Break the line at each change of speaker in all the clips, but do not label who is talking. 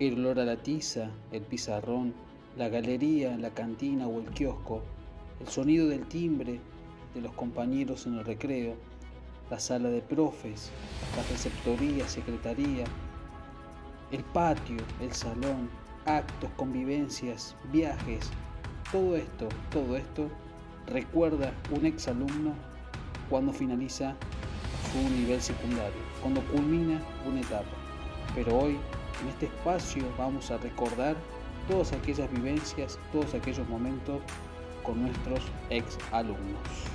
El olor a la tiza, el pizarrón, la galería, la cantina o el kiosco, el sonido del timbre de los compañeros en el recreo, la sala de profes, la receptoría, secretaría, el patio, el salón, actos, convivencias, viajes, todo esto, todo esto recuerda un exalumno cuando finaliza su nivel secundario, cuando culmina una etapa. Pero hoy, en este espacio, vamos a recordar todas aquellas vivencias, todos aquellos momentos con nuestros ex alumnos.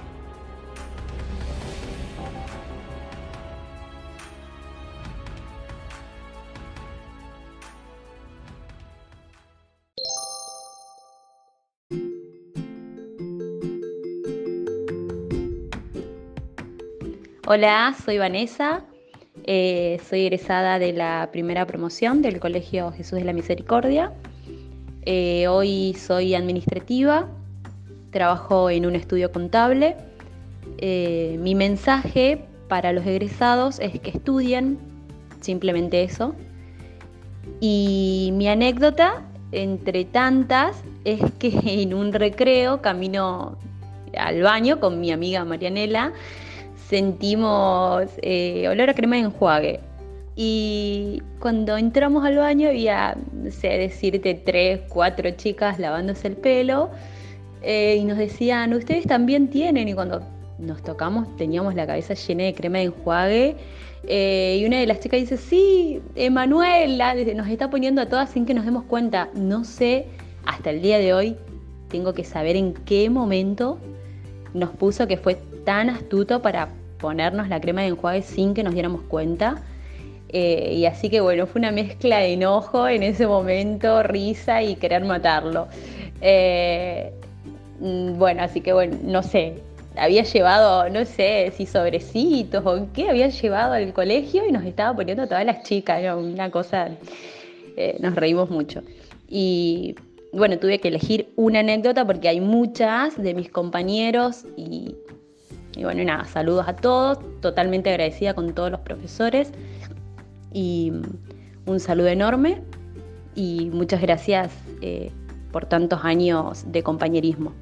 Hola, soy Vanessa, eh, soy egresada de la primera promoción del Colegio Jesús de la Misericordia. Eh, hoy soy administrativa, trabajo en un estudio contable. Eh, mi mensaje para los egresados es que estudien, simplemente eso. Y mi anécdota, entre tantas, es que en un recreo camino al baño con mi amiga Marianela sentimos eh, olor a crema de enjuague. Y cuando entramos al baño había, no sé, decirte tres, cuatro chicas lavándose el pelo eh, y nos decían, ustedes también tienen. Y cuando nos tocamos teníamos la cabeza llena de crema de enjuague. Eh, y una de las chicas dice, sí, Emanuela, nos está poniendo a todas sin que nos demos cuenta. No sé, hasta el día de hoy tengo que saber en qué momento nos puso que fue tan astuto para ponernos la crema de enjuague sin que nos diéramos cuenta. Eh, y así que bueno, fue una mezcla de enojo en ese momento, risa y querer matarlo. Eh, mm, bueno, así que bueno, no sé, había llevado, no sé si sobrecitos o qué, había llevado al colegio y nos estaba poniendo todas las chicas, una cosa, eh, nos reímos mucho. Y bueno, tuve que elegir una anécdota porque hay muchas de mis compañeros y, bueno, nada, saludos a todos, totalmente agradecida con todos los profesores y un saludo enorme y muchas gracias eh, por tantos años de compañerismo.